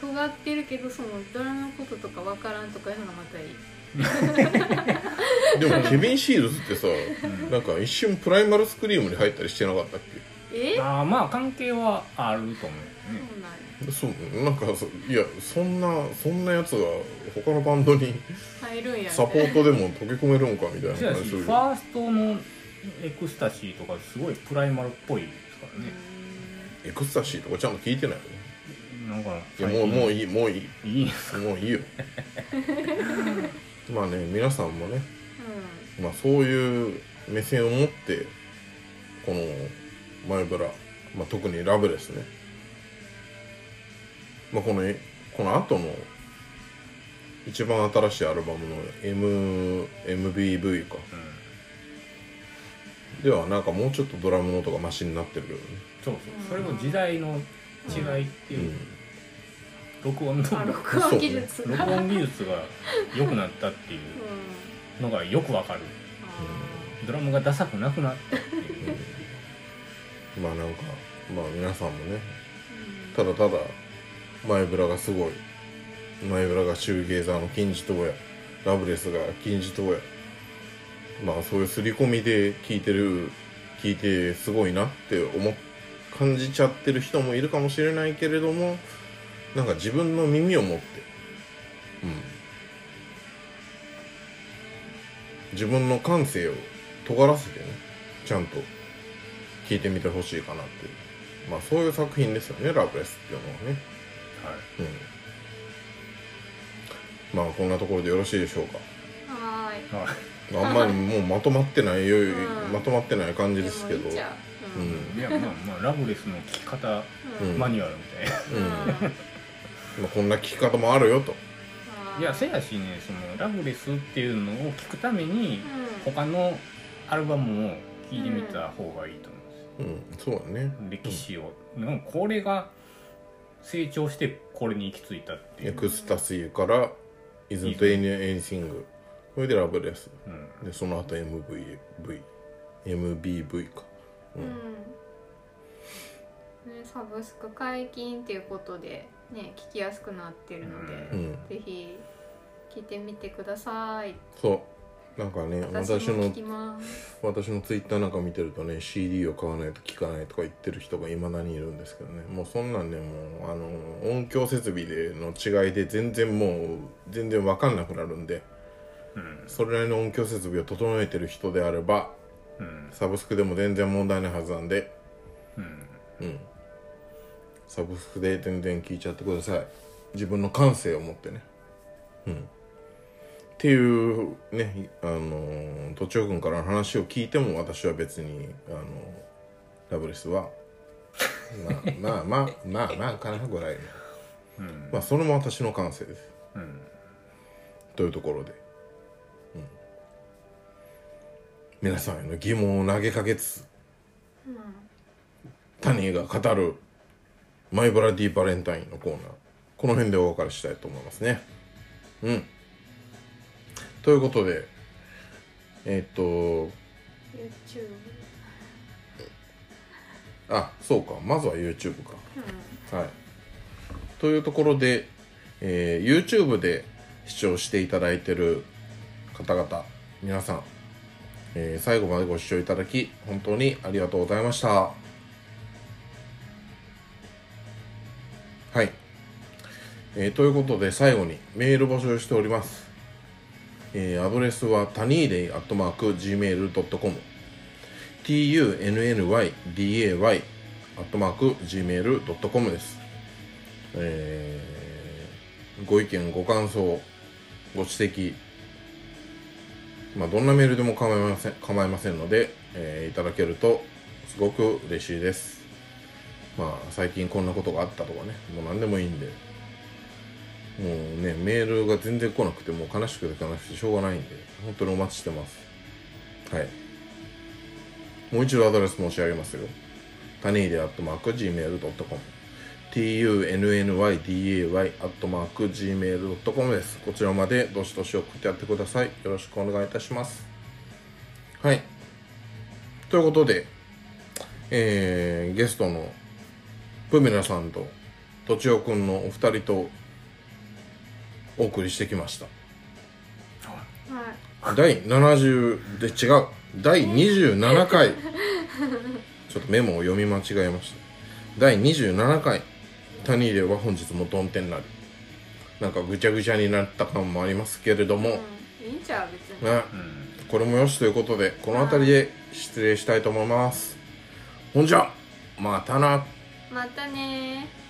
尖ってるけどそのドラマのこととかわからんとかいうのがまたいい でもケビン・シールズってさうん。なんか一瞬プライマルスクリームに入ったりしてなかったっえ？ああまあ関係はあると思うそうね。なんやけそうなんかそいやそんなそんなやつが他のバンドに入るんやサポートでも溶け込めるんかみたいなしかし話するファーストのエクスタシーとかすごいプライマルっぽいですからね、エクスタシーとかちゃんと聞いてないの？なんかいやもうもういいいもういい。いいもういいよ まあね皆さんもね、うまあ、そういう目線を持ってこの前ブラ、まあ、特にラブレスね、まあ、このえこの後の一番新しいアルバムの M MBV か。ではなんかもうちょっとドラムの音がマシになってるけどね。そうそう。それも時代の違いっていう、録音の録音技術。が 録音技術が良くなったっていううんのがよくわかる。あドラムがダサくなくなったっていう。まあなんかまあ皆さんもねーただただ前ブラがすごい。前ブラがシューゲーザーの金字塔やラブレスが金字塔や。まあそういう刷り込みで聞いてる聞いてすごいなって思っ感じちゃってる人もいるかもしれないけれどもなんか自分の耳を持って。うん。自分の感性を尖らせてねちゃんと聞いてみてほしいかなっていう。まあそういう作品ですよねラブレスっていうのはね。はい。うん。まあこんなところでよろしいでしょうか。はーい。はい。あんまりもうまとまってないよ、うん。まとまってない感じでですけど。もいいうん。いやまあまあラブレスの聞き方うん。マニュアルみたいな、うんうんまあ、こんな聞き方もあるよと。いやせやしねそのラブレスっていうのを聞くためにうん。他のアルバムを聴いてみた方がいいと思うんですよ、うん。そうだね。歴史を、なん。かこれが成長してこれに行き着いたっていう、エクスタシーから「Isn't Any- Anything」それでラブレス。うん、でその後 MVV MBV か。うん。ね、サブスク解禁っていうことでね聞きやすくなってるので、うん。ぜひ聞いてみてください。そう。なんかね私私のも聞きます。私のツイッターなんか見てるとね CD を買わないと聴かないとか言ってる人がいまだにいるんですけどね。もうそんなんねもうあの音響設備での違いで全然もう全然わかんなくなるんでうんそれなりの音響設備を整えてる人であればうんサブスクでも全然問題ないはずなんでうんうんサブスクで全然聞いちゃってください。自分の感性を持ってね。うん。っていうねあのとちおくんからの話を聞いても私は別にあのラブレスはまあ まあまあまあまあかなぐらいのうん。まあそれも私の感性です。うん。というところで、うん、皆さんへの疑問を投げかけつつ、タニーが語るマイブラディバレンタインのコーナー。この辺でお別れしたいと思いますね。うん。ということでえっと YouTube あそうか。まずは YouTube か。うん。はい。というところで、えー YouTube で視聴していただいてる方々、皆さん、えー最後までご視聴いただき、本当にありがとうございました。えーということで、最後にメール募集しております。えーアドレスは、タニーデイアットマーク Gmail.com tunnyday アットマーク gmail.com です。えーご意見、ご感想、ご指摘、まあ、どんなメールでも構いません構いませんので、えーいただけるとすごく嬉しいです。まあ、最近こんなことがあったとかね、もう何でもいいんで、もうね、メールが全然来なくて、もう悲しくて悲しくてしょうがないんで、本当にお待ちしてます。はい。もう一度アドレス申し上げますよ。タニーデアットマーク Gmail.com tunnyday アットマーク Gmail.com です。こちらまでどしどし送ってやってください。よろしくお願いいたします。はい。ということで、えー、ゲストのプミラさんととちおくんのお二人とお送りしてきました。はい。第70で違う。第27回。ちょっとメモを読み間違えました。第27回。タニーレは本日もドン天なり。なんかぐちゃぐちゃになった感もありますけれども、うん。いいんちゃう別に。ね、うん。これもよしということでこの辺りで失礼したいと思います。ほんじゃ。またな。またねー